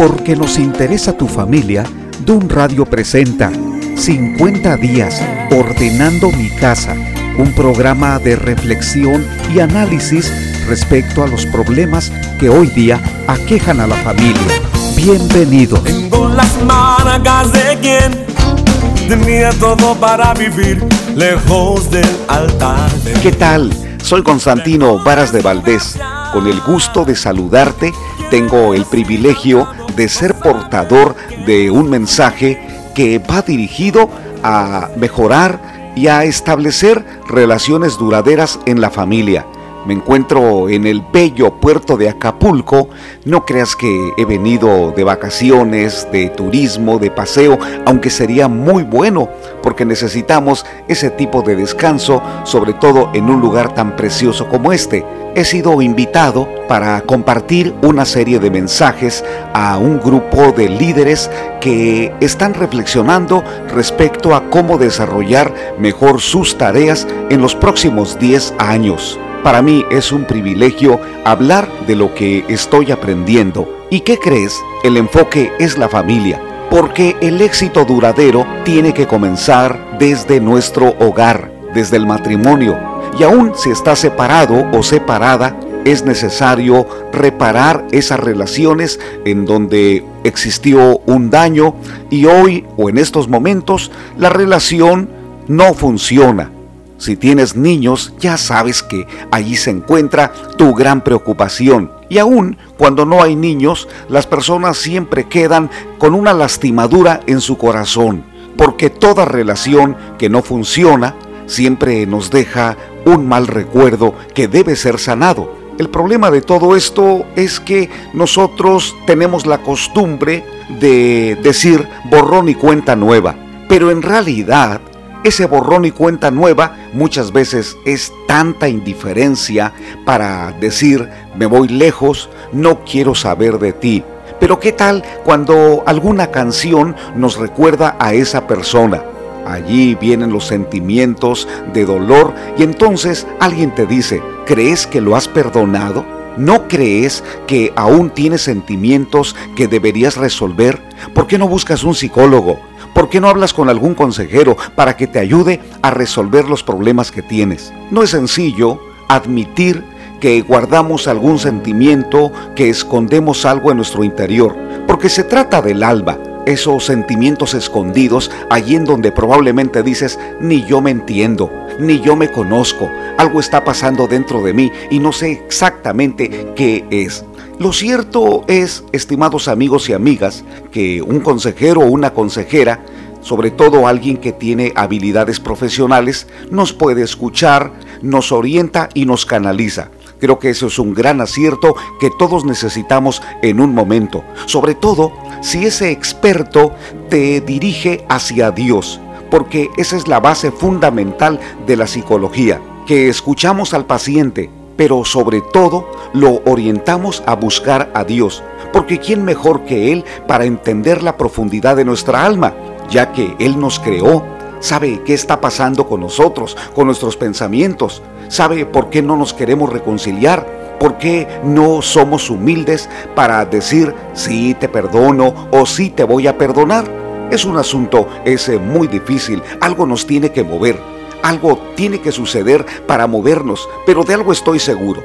Porque nos interesa tu familia, Dun Radio presenta 50 días ordenando mi casa, un programa de reflexión y análisis respecto a los problemas que hoy día aquejan a la familia. Bienvenidos. Tengo las marcas de quien tenía todo para vivir lejos del altar. ¿Qué tal? Soy Constantino Varas de Valdés. Con el gusto de saludarte, tengo el privilegio de ser portador de un mensaje que va dirigido a mejorar y a establecer relaciones duraderas en la familia. Me encuentro en el bello puerto de Acapulco. No creas que he venido de vacaciones, de turismo, de paseo, aunque sería muy bueno porque necesitamos ese tipo de descanso, sobre todo en un lugar tan precioso como este. He sido invitado para compartir una serie de mensajes a un grupo de líderes que están reflexionando respecto a cómo desarrollar mejor sus tareas en los próximos 10 años. Para mí es un privilegio hablar de lo que estoy aprendiendo. ¿Y qué crees? El enfoque es la familia, porque el éxito duradero tiene que comenzar desde nuestro hogar, desde el matrimonio. Y aún si está separado o separada, es necesario reparar esas relaciones en donde existió un daño y hoy o en estos momentos la relación no funciona si tienes niños, ya sabes que allí se encuentra tu gran preocupación. Y aún cuando no hay niños, las personas siempre quedan con una lastimadura en su corazón, porque toda relación que no funciona siempre nos deja un mal recuerdo que debe ser sanado. El problema de todo esto es que nosotros tenemos la costumbre de decir borrón y cuenta nueva, pero en realidad ese borrón y cuenta nueva muchas veces es tanta indiferencia para decir me voy lejos, no quiero saber de ti. Pero ¿qué tal cuando alguna canción nos recuerda a esa persona? Allí vienen los sentimientos de dolor y entonces alguien te dice, ¿crees que lo has perdonado? ¿No crees que aún tienes sentimientos que deberías resolver? ¿Por qué no buscas un psicólogo? ¿Por qué no hablas con algún consejero para que te ayude a resolver los problemas que tienes? No es sencillo admitir que guardamos algún sentimiento, que escondemos algo en nuestro interior, porque se trata del alba, esos sentimientos escondidos allí en donde probablemente dices, ni yo me entiendo, ni yo me conozco, algo está pasando dentro de mí y no sé exactamente qué es. Lo cierto es, estimados amigos y amigas, que un consejero o una consejera, sobre todo alguien que tiene habilidades profesionales, nos puede escuchar, nos orienta y nos canaliza. Creo que eso es un gran acierto que todos necesitamos en un momento, sobre todo si ese experto te dirige hacia Dios, porque esa es la base fundamental de la psicología, que escuchamos al paciente, pero sobre todo lo orientamos a buscar a Dios, porque ¿quién mejor que Él para entender la profundidad de nuestra alma, ya que Él nos creó, sabe qué está pasando con nosotros, con nuestros pensamientos, sabe por qué no nos queremos reconciliar, por qué no somos humildes para decir sí te perdono o sí te voy a perdonar. Es un asunto ese muy difícil, algo nos tiene que mover. Algo tiene que suceder para movernos, pero de algo estoy seguro.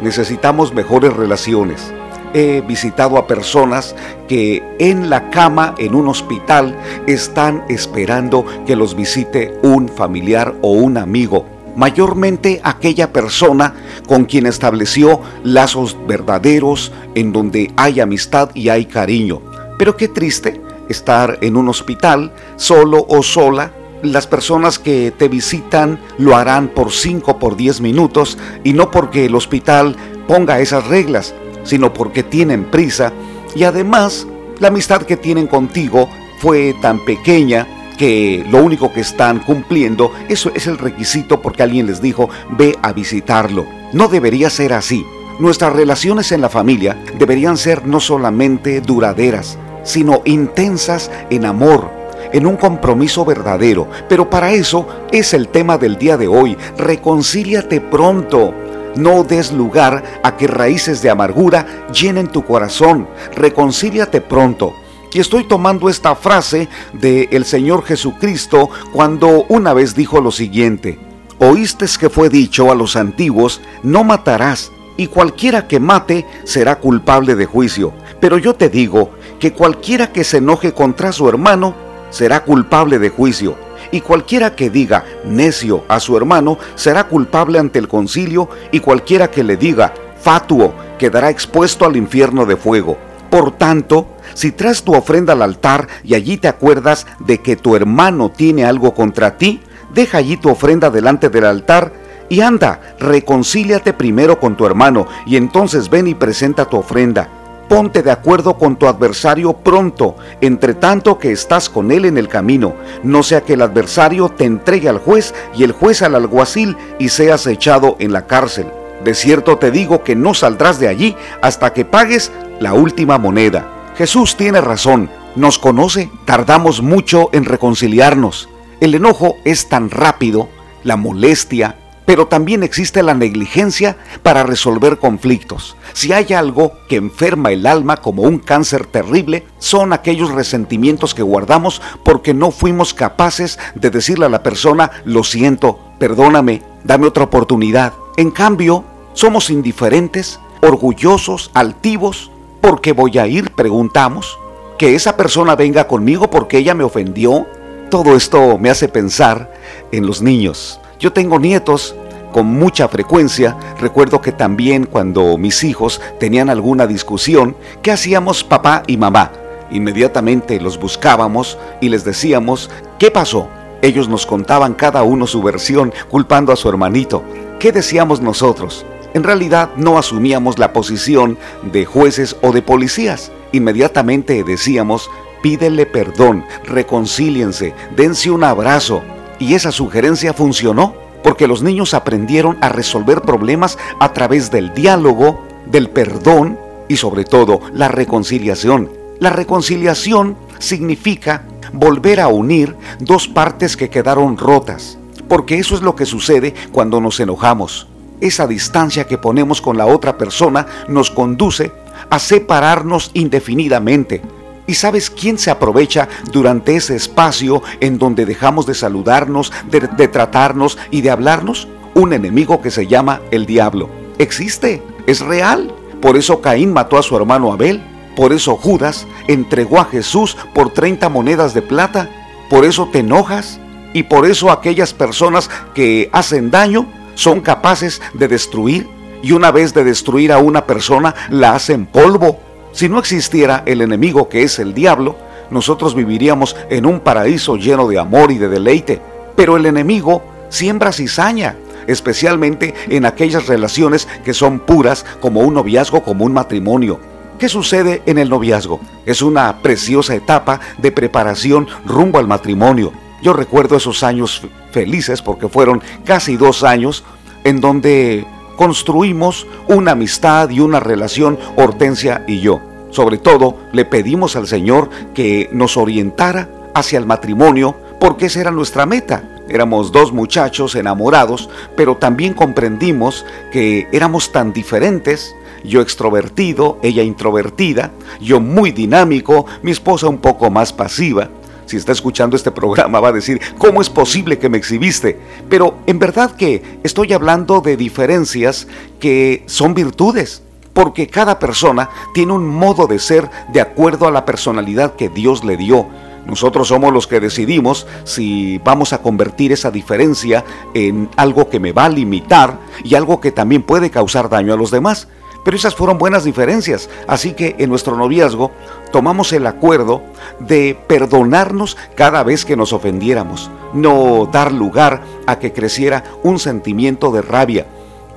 Necesitamos mejores relaciones. He visitado a personas que en la cama en un hospital están esperando que los visite un familiar o un amigo mayormente aquella persona con quien estableció lazos verdaderos en donde hay amistad y hay cariño. Pero qué triste estar en un hospital solo o sola las personas que te visitan lo harán por 5 por 10 minutos y no porque el hospital ponga esas reglas, sino porque tienen prisa y además la amistad que tienen contigo fue tan pequeña que lo único que están cumpliendo eso es el requisito porque alguien les dijo ve a visitarlo. No debería ser así. Nuestras relaciones en la familia deberían ser no solamente duraderas, sino intensas en amor, en un compromiso verdadero. Pero para eso es el tema del día de hoy. Reconcíliate pronto. No des lugar a que raíces de amargura llenen tu corazón. Reconcíliate pronto. Y estoy tomando esta frase del el Señor Jesucristo cuando una vez dijo lo siguiente. Oíste que fue dicho a los antiguos, no matarás, y cualquiera que mate será culpable de juicio. Pero yo te digo que cualquiera que se enoje contra su hermano será culpable de juicio y cualquiera que diga necio a su hermano será culpable ante el concilio, y cualquiera que le diga fatuo quedará expuesto al infierno de fuego. Por tanto, si traes tu ofrenda al altar y allí te acuerdas de que tu hermano tiene algo contra ti, deja allí tu ofrenda delante del altar y anda, reconcíliate primero con tu hermano y entonces ven y presenta tu ofrenda ponte de acuerdo con tu adversario pronto, entre tanto que estás con él en el camino, no sea que el adversario te entregue al juez y el juez al alguacil y seas echado en la cárcel. De cierto te digo que no saldrás de allí hasta que pagues la última moneda. Jesús tiene razón, nos conoce, tardamos mucho en reconciliarnos. El enojo es tan rápido, la molestia, pero también existe la negligencia para resolver conflictos. Si hay algo que enferma el alma como un cáncer terrible, son aquellos resentimientos que guardamos porque no fuimos capaces de decirle a la persona, lo siento, perdóname, dame otra oportunidad. En cambio, somos indiferentes, orgullosos, altivos, porque voy a ir, preguntamos, que esa persona venga conmigo porque ella me ofendió. Todo esto me hace pensar en los niños. Yo tengo nietos con mucha frecuencia. Recuerdo que también cuando mis hijos tenían alguna discusión, ¿qué hacíamos papá y mamá? Inmediatamente los buscábamos y les decíamos, ¿qué pasó? Ellos nos contaban cada uno su versión culpando a su hermanito. ¿Qué decíamos nosotros? En realidad no asumíamos la posición de jueces o de policías. Inmediatamente decíamos, pídele perdón, reconcíliense, dense un abrazo, y esa sugerencia funcionó porque los niños aprendieron a resolver problemas a través del diálogo, del perdón y sobre todo la reconciliación. La reconciliación significa volver a unir dos partes que quedaron rotas, porque eso es lo que sucede cuando nos enojamos. Esa distancia que ponemos con la otra persona nos conduce a separarnos indefinidamente, ¿Y sabes quién se aprovecha durante ese espacio en donde dejamos de saludarnos, de, tratarnos y de hablarnos? Un enemigo que se llama el diablo. Existe, es real. Por eso Caín mató a su hermano Abel. Por eso Judas entregó a Jesús por 30 monedas de plata. Por eso te enojas. Y por eso aquellas personas que hacen daño son capaces de destruir. Y una vez de destruir a una persona, la hacen polvo si no existiera el enemigo que es el diablo, nosotros viviríamos en un paraíso lleno de amor y de deleite. Pero el enemigo siembra cizaña, especialmente en aquellas relaciones que son puras como un noviazgo, como un matrimonio. ¿Qué sucede en el noviazgo? Es una preciosa etapa de preparación rumbo al matrimonio. Yo recuerdo esos años felices porque fueron casi dos años en donde construimos una amistad y una relación Hortensia y yo. Sobre todo, le pedimos al Señor que nos orientara hacia el matrimonio porque esa era nuestra meta. Éramos dos muchachos enamorados, pero también comprendimos que éramos tan diferentes, yo extrovertido, ella introvertida, yo muy dinámico, mi esposa un poco más pasiva, si está escuchando este programa, va a decir, ¿cómo es posible que me exhibiste? Pero en verdad que estoy hablando de diferencias que son virtudes, porque cada persona tiene un modo de ser de acuerdo a la personalidad que Dios le dio. Nosotros somos los que decidimos si vamos a convertir esa diferencia en algo que me va a limitar y algo que también puede causar daño a los demás. Pero esas fueron buenas diferencias, así que en nuestro noviazgo tomamos el acuerdo de perdonarnos cada vez que nos ofendiéramos, no dar lugar a que creciera un sentimiento de rabia.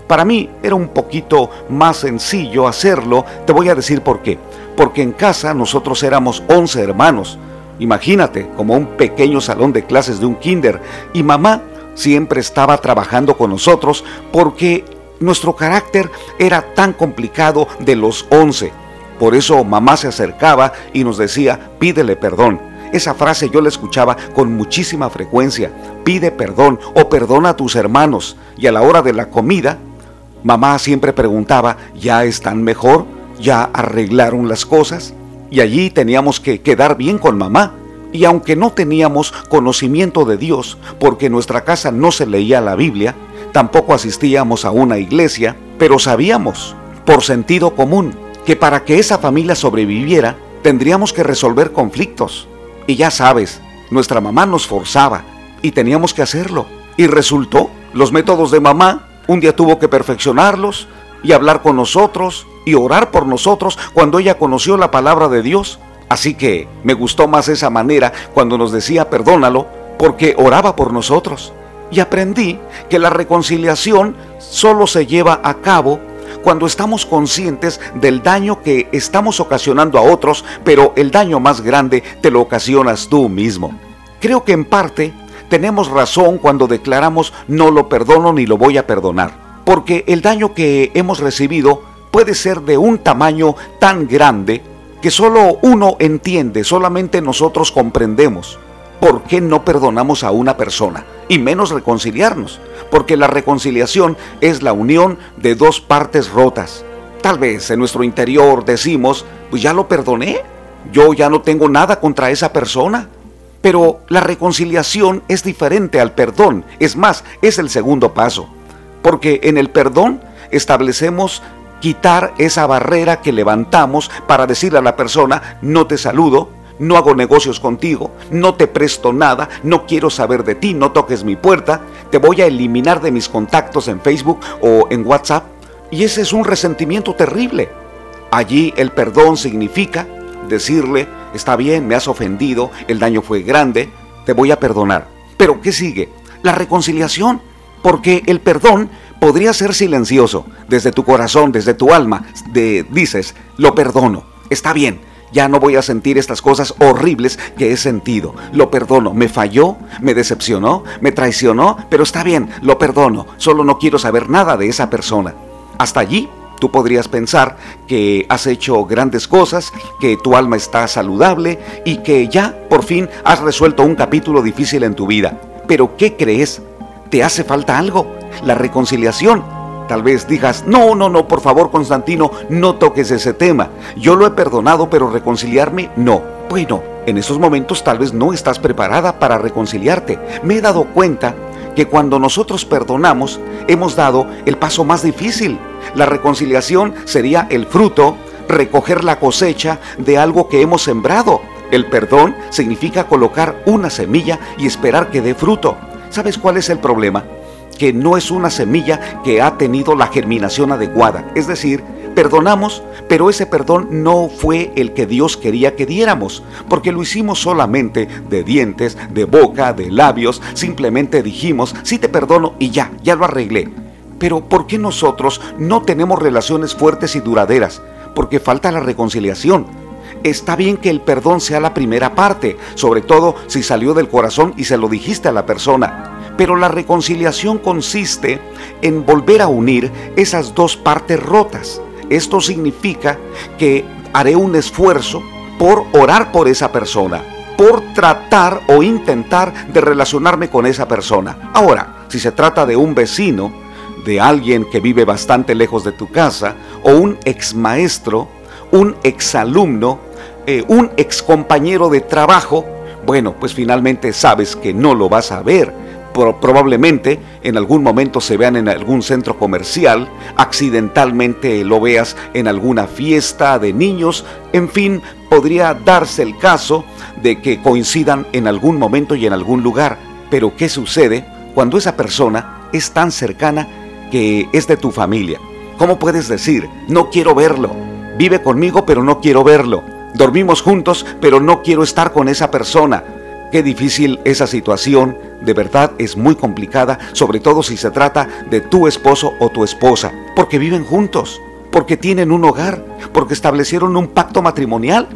Para mí era un poquito más sencillo hacerlo, te voy a decir por qué. Porque en casa nosotros éramos 11 hermanos, imagínate, como un pequeño salón de clases de un kinder, y mamá siempre estaba trabajando con nosotros porque nuestro carácter era tan complicado de los once. Por eso mamá se acercaba y nos decía, pídele perdón. Esa frase yo la escuchaba con muchísima frecuencia. Pide perdón o perdona a tus hermanos. Y a la hora de la comida, Mamá siempre preguntaba, ¿ya están mejor? ¿Ya arreglaron las cosas? Y allí teníamos que quedar bien con mamá. Y aunque no teníamos conocimiento de Dios, porque en nuestra casa no se leía la Biblia, tampoco asistíamos a una iglesia, pero sabíamos, por sentido común, que para que esa familia sobreviviera, tendríamos que resolver conflictos. Y ya sabes, nuestra mamá nos forzaba y teníamos que hacerlo. Y resultó, los métodos de mamá, un día tuvo que perfeccionarlos y hablar con nosotros y orar por nosotros cuando ella conoció la palabra de Dios. Así que me gustó más esa manera cuando nos decía perdónalo porque oraba por nosotros. Y aprendí que la reconciliación solo se lleva a cabo cuando estamos conscientes del daño que estamos ocasionando a otros, pero el daño más grande te lo ocasionas tú mismo. Creo que en parte tenemos razón cuando declaramos no lo perdono ni lo voy a perdonar, porque el daño que hemos recibido puede ser de un tamaño tan grande que solo uno entiende, solamente nosotros comprendemos. ¿Por qué no perdonamos a una persona? Y menos reconciliarnos, porque la reconciliación es la unión de dos partes rotas. Tal vez en nuestro interior decimos, pues ya lo perdoné, yo ya no tengo nada contra esa persona. Pero la reconciliación es diferente al perdón, es más, es el segundo paso, porque en el perdón establecemos quitar esa barrera que levantamos para decirle a la persona, no te saludo, no hago negocios contigo, no te presto nada, no quiero saber de ti, no toques mi puerta, te voy a eliminar de mis contactos en Facebook o en WhatsApp. Y ese es un resentimiento terrible. Allí el perdón significa decirle, está bien, me has ofendido, el daño fue grande, te voy a perdonar. Pero ¿qué sigue? La reconciliación, porque el perdón podría ser silencioso, desde tu corazón, desde tu alma, de, dices, lo perdono, está bien, ya no voy a sentir estas cosas horribles que he sentido. Lo perdono. Me falló, me decepcionó, me traicionó, pero está bien, lo perdono. Solo no quiero saber nada de esa persona. Hasta allí tú podrías pensar que has hecho grandes cosas, que tu alma está saludable y que ya por fin has resuelto un capítulo difícil en tu vida. Pero ¿qué crees? ¿Te hace falta algo? La reconciliación Tal vez digas, no, no, no, por favor Constantino, no toques ese tema. Yo lo he perdonado, pero reconciliarme, no. Bueno, en esos momentos tal vez no estás preparada para reconciliarte. Me he dado cuenta que cuando nosotros perdonamos, hemos dado el paso más difícil. La reconciliación sería el fruto, recoger la cosecha de algo que hemos sembrado. El perdón significa colocar una semilla y esperar que dé fruto. ¿Sabes cuál es el problema? Que no es una semilla que ha tenido la germinación adecuada. Es decir, perdonamos, pero ese perdón no fue el que Dios quería que diéramos, porque lo hicimos solamente de dientes, de boca, de labios, simplemente dijimos, sí te perdono y ya, ya lo arreglé. Pero ¿por qué nosotros no tenemos relaciones fuertes y duraderas? Porque falta la reconciliación. Está bien que el perdón sea la primera parte, sobre todo si salió del corazón y se lo dijiste a la persona. Pero la reconciliación consiste en volver a unir esas dos partes rotas. Esto significa que haré un esfuerzo por orar por esa persona, por tratar o intentar de relacionarme con esa persona. Ahora, si se trata de un vecino, de alguien que vive bastante lejos de tu casa, o un ex maestro, un exalumno, eh, un ex compañero de trabajo, bueno, pues finalmente sabes que no lo vas a ver probablemente en algún momento se vean en algún centro comercial, accidentalmente lo veas en alguna fiesta de niños, en fin, podría darse el caso de que coincidan en algún momento y en algún lugar. Pero ¿qué sucede cuando esa persona es tan cercana que es de tu familia? ¿Cómo puedes decir, no quiero verlo? Vive conmigo pero no quiero verlo. Dormimos juntos pero no quiero estar con esa persona Qué difícil esa situación, de verdad es muy complicada, sobre todo si se trata de tu esposo o tu esposa, porque viven juntos, porque tienen un hogar, porque establecieron un pacto matrimonial.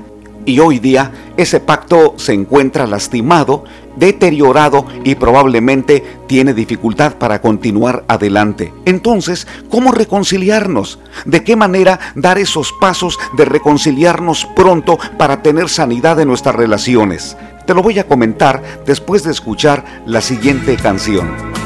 Y hoy día ese pacto se encuentra lastimado, deteriorado y probablemente tiene dificultad para continuar adelante. Entonces, ¿cómo reconciliarnos? ¿De qué manera dar esos pasos de reconciliarnos pronto para tener sanidad en nuestras relaciones? Te lo voy a comentar después de escuchar la siguiente canción.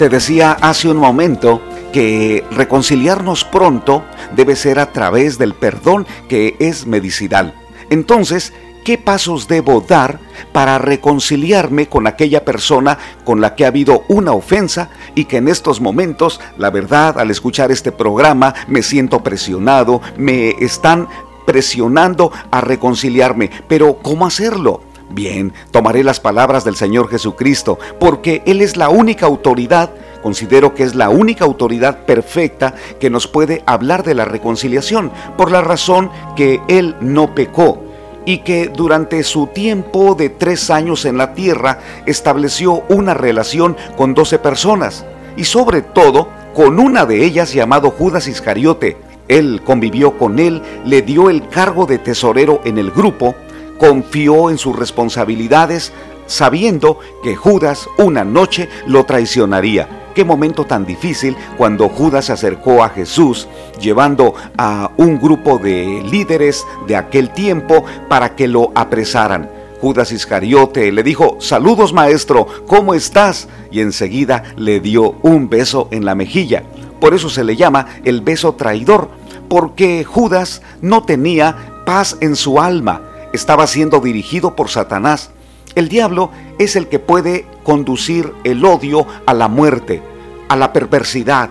Te decía hace un momento que reconciliarnos pronto debe ser a través del perdón que es medicinal. Entonces, ¿qué pasos debo dar para reconciliarme con aquella persona con la que ha habido una ofensa y que en estos momentos, la verdad, al escuchar este programa, me siento presionado, me están presionando a reconciliarme? Pero, ¿cómo hacerlo? Bien, tomaré las palabras del Señor Jesucristo, porque Él es la única autoridad, considero que es la única autoridad perfecta que nos puede hablar de la reconciliación, por la razón que Él no pecó y que durante su tiempo de tres años en la tierra estableció una relación con doce personas, y sobre todo con una de ellas llamado Judas Iscariote. Él convivió con él, le dio el cargo de tesorero en el grupo, confió en sus responsabilidades sabiendo que Judas una noche lo traicionaría. Qué momento tan difícil cuando Judas se acercó a Jesús llevando a un grupo de líderes de aquel tiempo para que lo apresaran. Judas Iscariote le dijo, saludos maestro, ¿cómo estás? Y enseguida le dio un beso en la mejilla. Por eso se le llama el beso traidor, porque Judas no tenía paz en su alma estaba siendo dirigido por Satanás. El diablo es el que puede conducir el odio a la muerte, a la perversidad,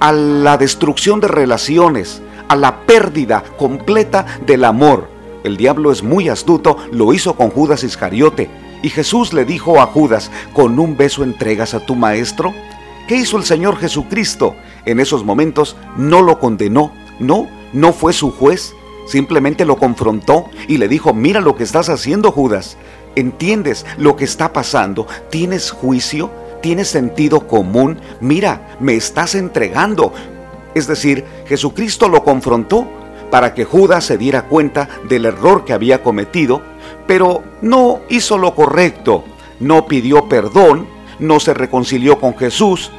a la destrucción de relaciones, a la pérdida completa del amor. El diablo es muy astuto, lo hizo con Judas Iscariote. Y Jesús le dijo a Judas, ¿con un beso entregas a tu maestro? ¿Qué hizo el Señor Jesucristo? En esos momentos no lo condenó, no, no fue su juez, Simplemente lo confrontó y le dijo, mira lo que estás haciendo Judas. ¿Entiendes lo que está pasando? ¿Tienes juicio? ¿Tienes sentido común? Mira, me estás entregando. Es decir, Jesucristo lo confrontó para que Judas se diera cuenta del error que había cometido, pero no hizo lo correcto, no pidió perdón, no se reconcilió con Jesús,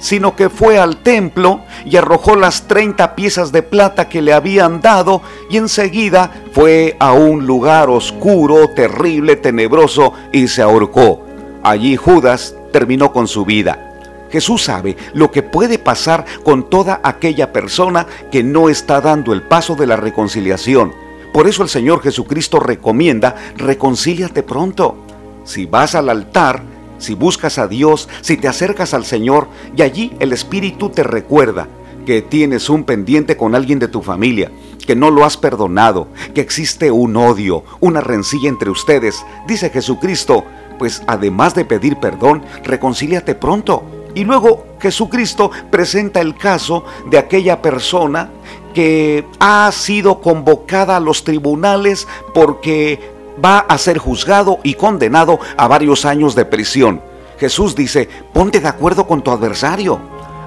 sino que fue al templo y arrojó las 30 piezas de plata que le habían dado y enseguida fue a un lugar oscuro, terrible, tenebroso y se ahorcó. Allí Judas terminó con su vida. Jesús sabe lo que puede pasar con toda aquella persona que no está dando el paso de la reconciliación. Por eso el Señor Jesucristo recomienda, reconcíliate pronto. Si vas al altar, si buscas a Dios, si te acercas al Señor y allí el Espíritu te recuerda que tienes un pendiente con alguien de tu familia, que no lo has perdonado, que existe un odio, una rencilla entre ustedes, dice Jesucristo, pues además de pedir perdón, reconcíliate pronto. Y luego Jesucristo presenta el caso de aquella persona que ha sido convocada a los tribunales porque va a ser juzgado y condenado a varios años de prisión. Jesús dice, ponte de acuerdo con tu adversario,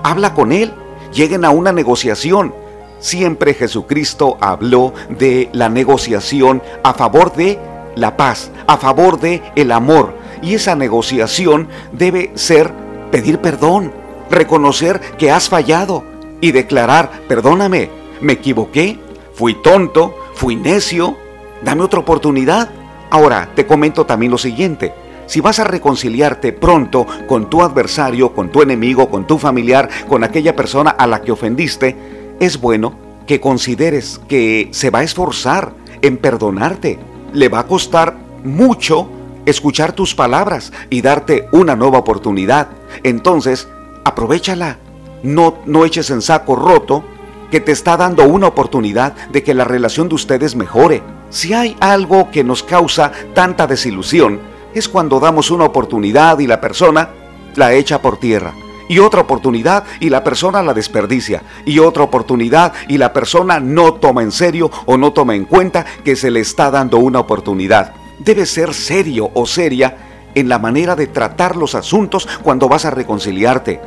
habla con él, lleguen a una negociación. Siempre Jesucristo habló de la negociación a favor de la paz, a favor de el amor. Y esa negociación debe ser pedir perdón, reconocer que has fallado y declarar, perdóname, me equivoqué, fui tonto, fui necio, dame otra oportunidad. Ahora, te comento también lo siguiente. Si vas a reconciliarte pronto con tu adversario, con tu enemigo, con tu familiar, con aquella persona a la que ofendiste, es bueno que consideres que se va a esforzar en perdonarte. Le va a costar mucho escuchar tus palabras y darte una nueva oportunidad. Entonces, aprovechala. No, no eches en saco roto que te está dando una oportunidad de que la relación de ustedes mejore. Si hay algo que nos causa tanta desilusión, es cuando damos una oportunidad y la persona la echa por tierra. Y otra oportunidad y la persona la desperdicia. Y otra oportunidad y la persona no toma en serio o no toma en cuenta que se le está dando una oportunidad. Debe ser serio o seria en la manera de tratar los asuntos cuando vas a reconciliarte.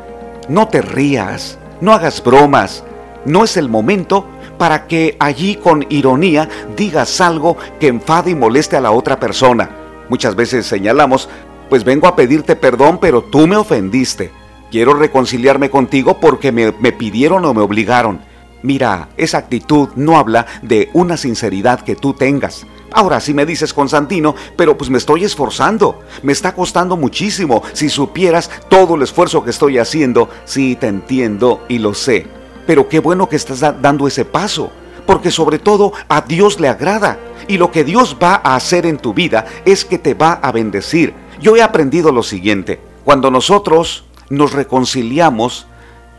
No te rías, no hagas bromas. No es el momento para que allí con ironía digas algo que enfade y moleste a la otra persona. Muchas veces señalamos, pues vengo a pedirte perdón, pero tú me ofendiste. Quiero reconciliarme contigo porque me, me pidieron o me obligaron. Mira, esa actitud no habla de una sinceridad que tú tengas. Ahora, si me dices Constantino, pero pues me estoy esforzando, me está costando muchísimo. Si supieras todo el esfuerzo que estoy haciendo, sí te entiendo y lo sé. Pero qué bueno que estás dando ese paso, porque sobre todo a Dios le agrada. Y lo que Dios va a hacer en tu vida es que te va a bendecir. Yo he aprendido lo siguiente, cuando nosotros nos reconciliamos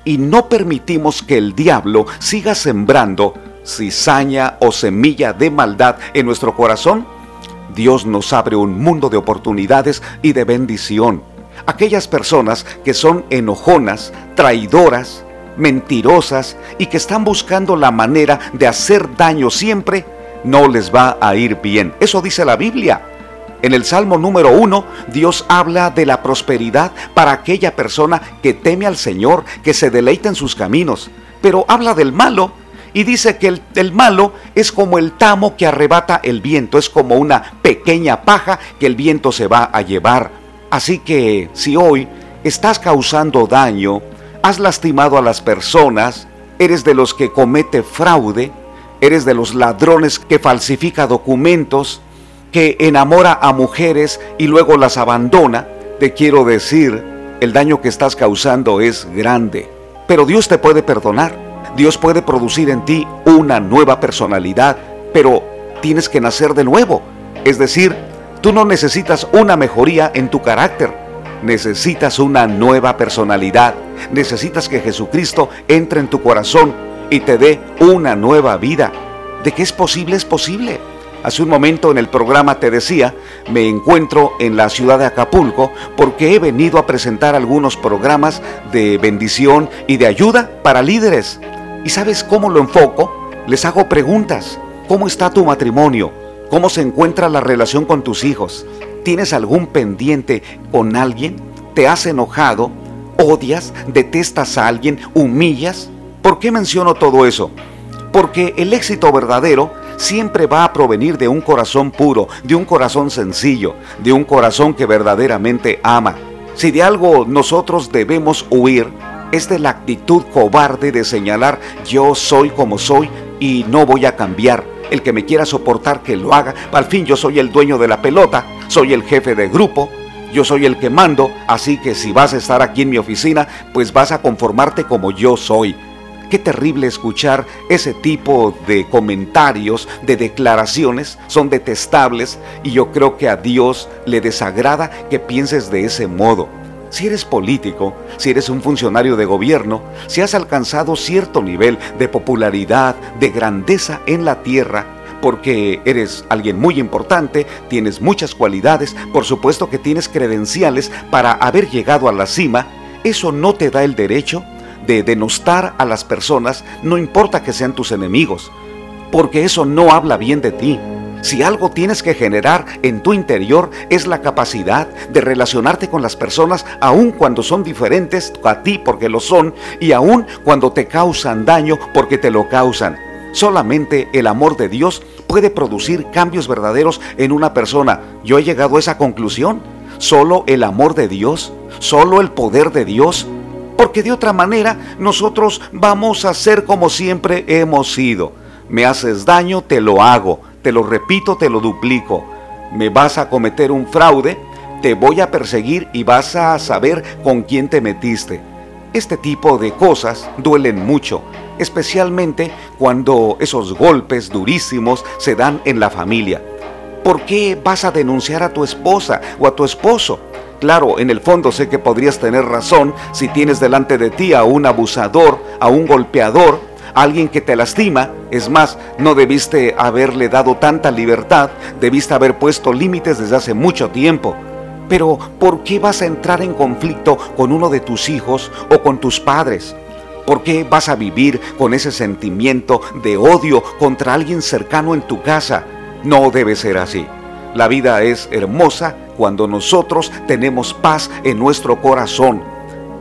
y no permitimos que el diablo siga sembrando cizaña o semilla de maldad en nuestro corazón, Dios nos abre un mundo de oportunidades y de bendición. Aquellas personas que son enojonas, traidoras, mentirosas y que están buscando la manera de hacer daño siempre, no les va a ir bien. Eso dice la Biblia. En el Salmo número uno, Dios habla de la prosperidad para aquella persona que teme al Señor, que se deleita en sus caminos. Pero habla del malo y dice que el, malo es como el tamo que arrebata el viento, es como una pequeña paja que el viento se va a llevar. Así que si hoy estás causando daño, has lastimado a las personas, eres de los que comete fraude, eres de los ladrones que falsifica documentos, que enamora a mujeres y luego las abandona, te quiero decir, el daño que estás causando es grande. Pero Dios te puede perdonar. Dios puede producir en ti una nueva personalidad, pero tienes que nacer de nuevo. Es decir, tú no necesitas una mejoría en tu carácter, necesitas una nueva personalidad. Necesitas que Jesucristo entre en tu corazón y te dé una nueva vida. ¿De qué es posible? Es posible. Hace un momento en el programa te decía, me encuentro en la ciudad de Acapulco porque he venido a presentar algunos programas de bendición y de ayuda para líderes. ¿Y sabes cómo lo enfoco? Les hago preguntas. ¿Cómo está tu matrimonio? ¿Cómo se encuentra la relación con tus hijos? ¿Tienes algún pendiente con alguien? ¿Te has enojado? ¿Odias? ¿Detestas a alguien? ¿Humillas? ¿Por qué menciono todo eso? Porque el éxito verdadero siempre va a provenir de un corazón puro, de un corazón sencillo, de un corazón que verdaderamente ama. Si de algo nosotros debemos huir, es de la actitud cobarde de señalar yo soy como soy y no voy a cambiar. El que me quiera soportar que lo haga. Al fin yo soy el dueño de la pelota, soy el jefe de grupo, yo soy el que mando, así que si vas a estar aquí en mi oficina, pues vas a conformarte como yo soy. Qué terrible escuchar ese tipo de comentarios, de declaraciones, son detestables y yo creo que a Dios le desagrada que pienses de ese modo. Si eres político, si eres un funcionario de gobierno, si has alcanzado cierto nivel de popularidad, de grandeza en la tierra, porque eres alguien muy importante, tienes muchas cualidades, por supuesto que tienes credenciales para haber llegado a la cima, eso no te da el derecho de denostar a las personas, no importa que sean tus enemigos, porque eso no habla bien de ti. Si algo tienes que generar en tu interior es la capacidad de relacionarte con las personas aun cuando son diferentes a ti porque lo son y aun cuando te causan daño porque te lo causan. Solamente el amor de Dios puede producir cambios verdaderos en una persona. Yo he llegado a esa conclusión. Solo el amor de Dios, solo el poder de Dios. Porque de otra manera nosotros vamos a ser como siempre hemos sido. Me haces daño, te lo hago te lo repito, te lo duplico. Me vas a cometer un fraude, te voy a perseguir y vas a saber con quién te metiste. Este tipo de cosas duelen mucho, especialmente cuando esos golpes durísimos se dan en la familia. ¿Por qué vas a denunciar a tu esposa o a tu esposo? Claro, en el fondo sé que podrías tener razón si tienes delante de ti a un abusador, a un golpeador, alguien que te lastima. Es más, no debiste haberle dado tanta libertad, debiste haber puesto límites desde hace mucho tiempo. Pero, ¿por qué vas a entrar en conflicto con uno de tus hijos o con tus padres? ¿Por qué vas a vivir con ese sentimiento de odio contra alguien cercano en tu casa? No debe ser así. La vida es hermosa cuando nosotros tenemos paz en nuestro corazón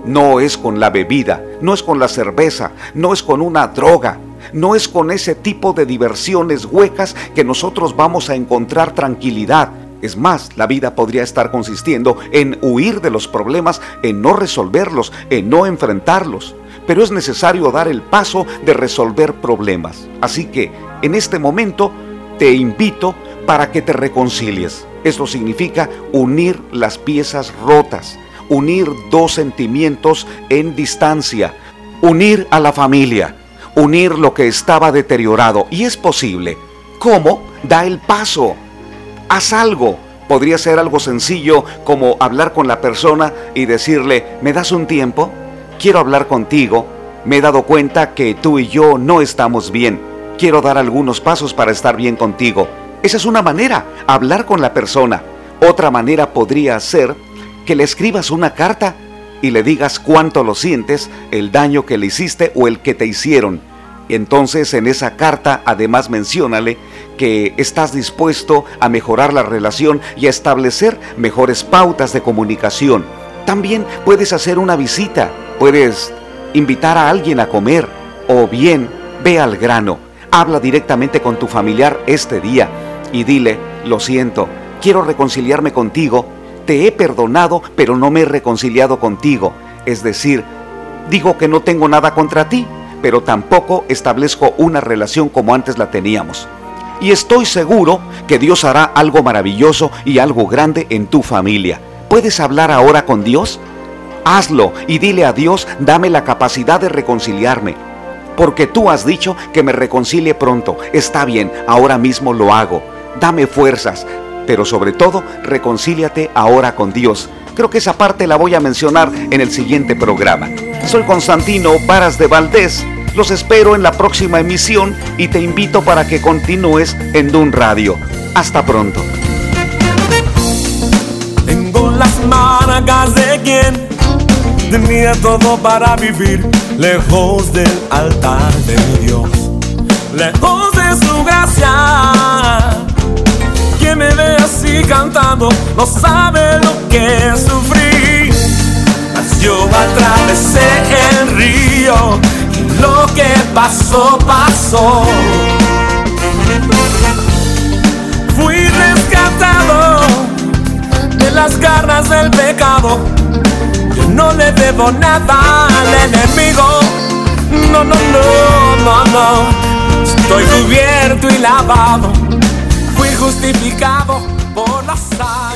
no es con la bebida, no es con la cerveza, no es con una droga, no es con ese tipo de diversiones huecas que nosotros vamos a encontrar tranquilidad. Es más, la vida podría estar consistiendo en huir de los problemas, en no resolverlos, en no enfrentarlos. Pero es necesario dar el paso de resolver problemas. Así que, en este momento, te invito para que te reconcilies. Esto significa unir las piezas rotas, unir dos sentimientos en distancia, unir a la familia, unir lo que estaba deteriorado. Y es posible. ¿Cómo? Da el paso. Haz algo. Podría ser algo sencillo como hablar con la persona y decirle, ¿me das un tiempo? Quiero hablar contigo. Me he dado cuenta que tú y yo no estamos bien. Quiero dar algunos pasos para estar bien contigo. Esa es una manera, hablar con la persona. Otra manera podría ser que le escribas una carta y le digas cuánto lo sientes, el daño que le hiciste o el que te hicieron. Entonces en esa carta además menciónale que estás dispuesto a mejorar la relación y a establecer mejores pautas de comunicación. También puedes hacer una visita, puedes invitar a alguien a comer o bien ve al grano, habla directamente con tu familiar este día y dile, lo siento, quiero reconciliarme contigo, te he perdonado, pero no me he reconciliado contigo. Es decir, digo que no tengo nada contra ti, pero tampoco establezco una relación como antes la teníamos. Y estoy seguro que Dios hará algo maravilloso y algo grande en tu familia. ¿Puedes hablar ahora con Dios? Hazlo y dile a Dios, dame la capacidad de reconciliarme. Porque tú has dicho que me reconcilie pronto. Está bien, ahora mismo lo hago dame fuerzas, pero sobre todo reconcíliate ahora con Dios. Creo que esa parte la voy a mencionar en el siguiente programa. Soy Constantino Varas de Valdés. Los espero en la próxima emisión y te invito para que continúes en Dun Radio. Hasta pronto. Tengo las marcas de quien tenía todo para vivir lejos del altar de Dios, lejos de su gracia me ve cantando no sabe lo que sufrí. Mas yo atravesé el río y lo que pasó, pasó. Fui rescatado de las garras del pecado. Yo no le debo nada al enemigo. No, no, no, no, no. Estoy cubierto y lavado justificado por la sangre.